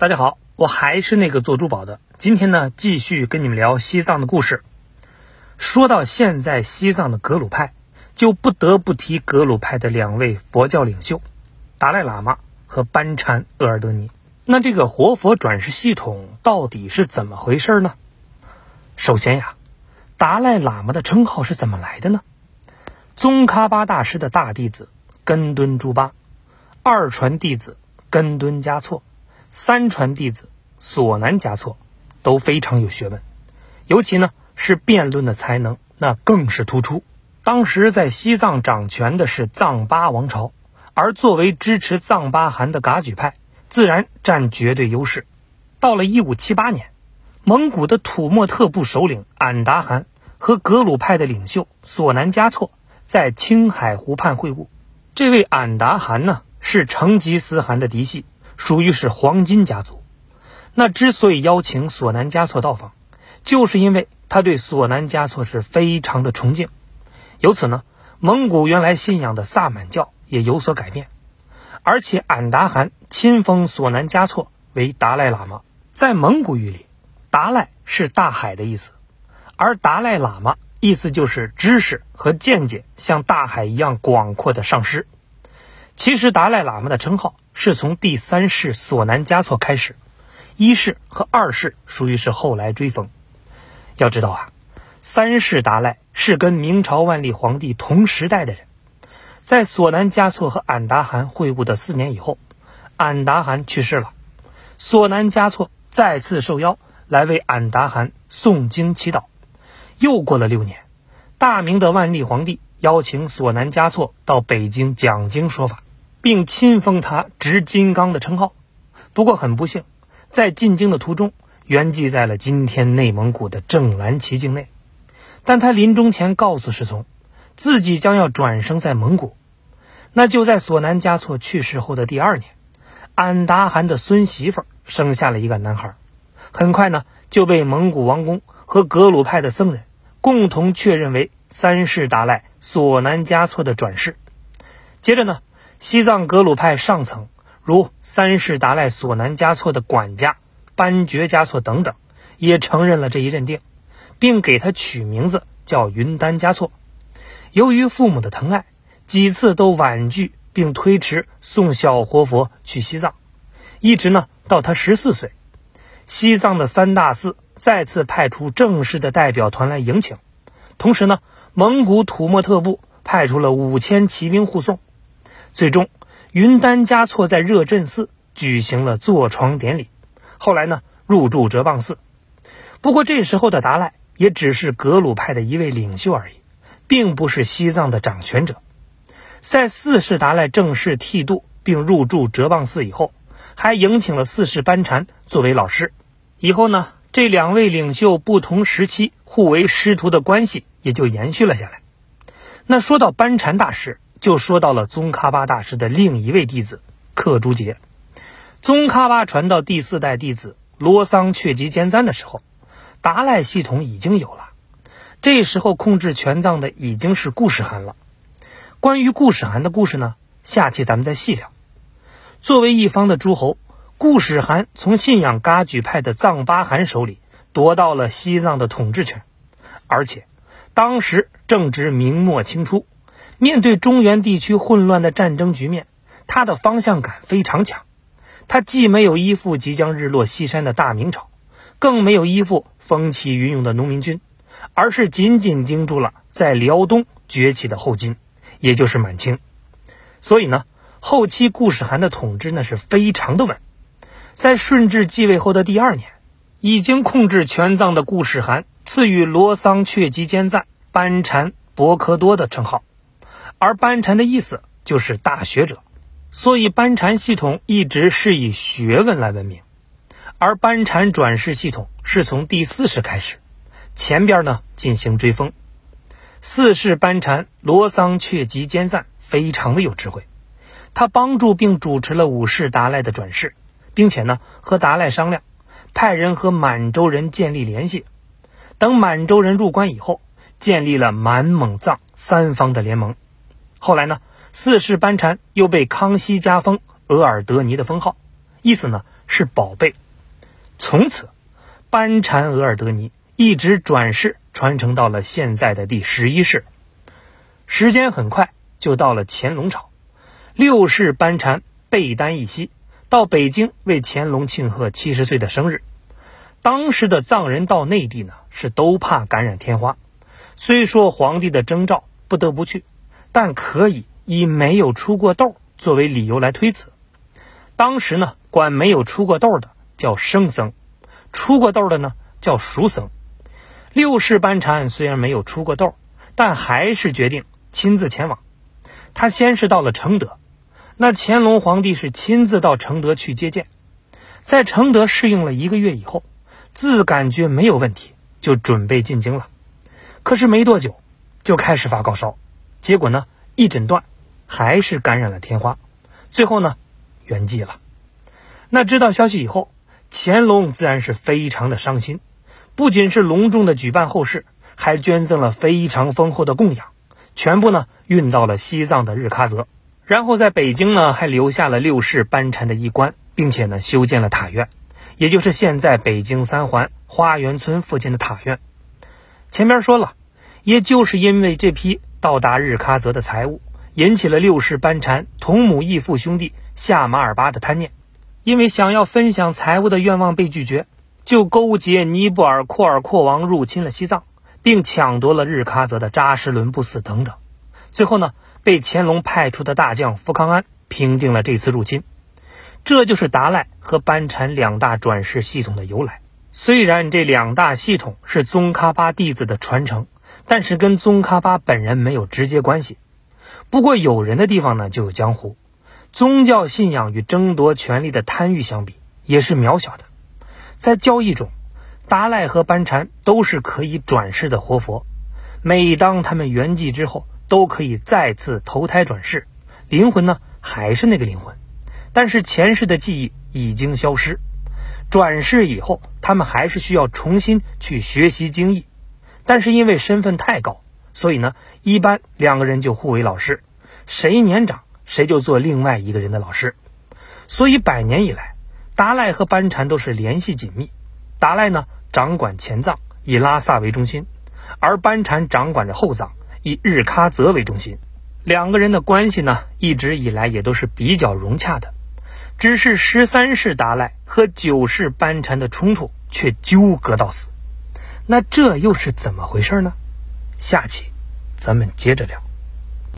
大家好，我还是那个做珠宝的。今天呢，继续跟你们聊西藏的故事。说到现在西藏的格鲁派，就不得不提格鲁派的两位佛教领袖达赖喇嘛和班禅额尔德尼。那这个活佛转世系统到底是怎么回事呢？首先呀，达赖喇嘛的称号是怎么来的呢？宗喀巴大师的大弟子根敦珠巴，二传弟子根敦嘉措。三传弟子索南嘉措都非常有学问，尤其呢是辩论的才能，那更是突出。当时在西藏掌权的是藏巴王朝，而作为支持藏巴汗的噶举派，自然占绝对优势。到了一五七八年，蒙古的土默特部首领俺答汗和格鲁派的领袖索南嘉措在青海湖畔会晤。这位俺答汗呢，是成吉思汗的嫡系。属于是黄金家族，那之所以邀请索南嘉措到访，就是因为他对索南嘉措是非常的崇敬。由此呢，蒙古原来信仰的萨满教也有所改变，而且俺答汗亲封索南嘉措为达赖喇嘛。在蒙古语里，达赖是大海的意思，而达赖喇嘛意思就是知识和见解像大海一样广阔的上师。其实达赖喇嘛的称号。是从第三世索南嘉措开始，一世和二世属于是后来追封。要知道啊，三世达赖是跟明朝万历皇帝同时代的人。在索南嘉措和俺答汗会晤的四年以后，俺答汗去世了，索南嘉措再次受邀来为俺答汗诵经祈祷。又过了六年，大明的万历皇帝邀请索南嘉措到北京讲经说法。并亲封他执金刚的称号，不过很不幸，在进京的途中圆寂在了今天内蒙古的正蓝旗境内。但他临终前告诉侍从，自己将要转生在蒙古。那就在索南嘉措去世后的第二年，俺答汗的孙媳妇生下了一个男孩，很快呢就被蒙古王公和格鲁派的僧人共同确认为三世达赖索南嘉措的转世。接着呢。西藏格鲁派上层，如三世达赖索南嘉措的管家班觉嘉措等等，也承认了这一认定，并给他取名字叫云丹嘉措。由于父母的疼爱，几次都婉拒并推迟送小活佛去西藏，一直呢到他十四岁，西藏的三大寺再次派出正式的代表团来迎请，同时呢，蒙古土默特部派出了五千骑兵护送。最终，云丹嘉措在热振寺举行了坐床典礼，后来呢入住哲蚌寺。不过这时候的达赖也只是格鲁派的一位领袖而已，并不是西藏的掌权者。在四世达赖正式剃度并入住哲蚌寺以后，还迎请了四世班禅作为老师。以后呢，这两位领袖不同时期互为师徒的关系也就延续了下来。那说到班禅大师。就说到了宗喀巴大师的另一位弟子克珠杰。宗喀巴传到第四代弟子罗桑却吉坚赞的时候，达赖系统已经有了。这时候控制全藏的已经是固始汗了。关于固始汗的故事呢，下期咱们再细聊。作为一方的诸侯，固始汗从信仰噶举派的藏巴汗手里夺到了西藏的统治权，而且当时正值明末清初。面对中原地区混乱的战争局面，他的方向感非常强。他既没有依附即将日落西山的大明朝，更没有依附风起云涌的农民军，而是紧紧盯住了在辽东崛起的后金，也就是满清。所以呢，后期固始汗的统治那是非常的稳。在顺治继位后的第二年，已经控制全藏的固始汗赐予罗桑却吉坚赞班禅博科多的称号。而班禅的意思就是大学者，所以班禅系统一直是以学问来闻名。而班禅转世系统是从第四世开始，前边呢进行追封。四世班禅罗桑却吉坚赞非常的有智慧，他帮助并主持了五世达赖的转世，并且呢和达赖商量，派人和满洲人建立联系。等满洲人入关以后，建立了满蒙藏三方的联盟。后来呢，四世班禅又被康熙加封额尔德尼的封号，意思呢是宝贝。从此，班禅额尔德尼一直转世传承到了现在的第十一世。时间很快就到了乾隆朝，六世班禅贝丹一息，到北京为乾隆庆贺七十岁的生日。当时的藏人到内地呢，是都怕感染天花。虽说皇帝的征召不得不去，但可以以没有出过痘作为理由来推辞。当时呢，管没有出过痘的叫生僧，出过痘的呢叫熟僧。六世班禅虽然没有出过痘，但还是决定亲自前往。他先是到了承德，那乾隆皇帝是亲自到承德去接见，在承德适应了一个月以后，自感觉没有问题，就准备进京了。可是没多久，就开始发高烧，结果呢，一诊断还是感染了天花，最后呢，圆寂了。那知道消息以后，乾隆自然是非常的伤心，不仅是隆重的举办后事，还捐赠了非常丰厚的供养，全部呢运到了西藏的日喀则，然后在北京呢还留下了六世班禅的衣冠，并且呢修建了塔院，也就是现在北京三环花园村附近的塔院。前面说了，也就是因为这批到达日喀则的财物，引起了六世班禅同母异父兄弟夏马尔巴的贪念，因为想要分享财物的愿望被拒绝，就勾结尼泊尔廓尔阔王入侵了西藏，并抢夺了日喀则的扎什伦布寺等等。最后呢，被乾隆派出的大将福康安平定了这次入侵。这就是达赖和班禅两大转世系统的由来。虽然这两大系统是宗喀巴弟子的传承，但是跟宗喀巴本人没有直接关系。不过有人的地方呢就有江湖，宗教信仰与争夺权力的贪欲相比也是渺小的。在交易中，达赖和班禅都是可以转世的活佛，每当他们圆寂之后，都可以再次投胎转世，灵魂呢还是那个灵魂，但是前世的记忆已经消失。转世以后，他们还是需要重新去学习经义，但是因为身份太高，所以呢，一般两个人就互为老师，谁年长谁就做另外一个人的老师。所以百年以来，达赖和班禅都是联系紧密。达赖呢，掌管前藏，以拉萨为中心；而班禅掌管着后藏，以日喀则为中心。两个人的关系呢，一直以来也都是比较融洽的。只是十三世达赖和九世班禅的冲突却纠葛到死，那这又是怎么回事呢？下期咱们接着聊。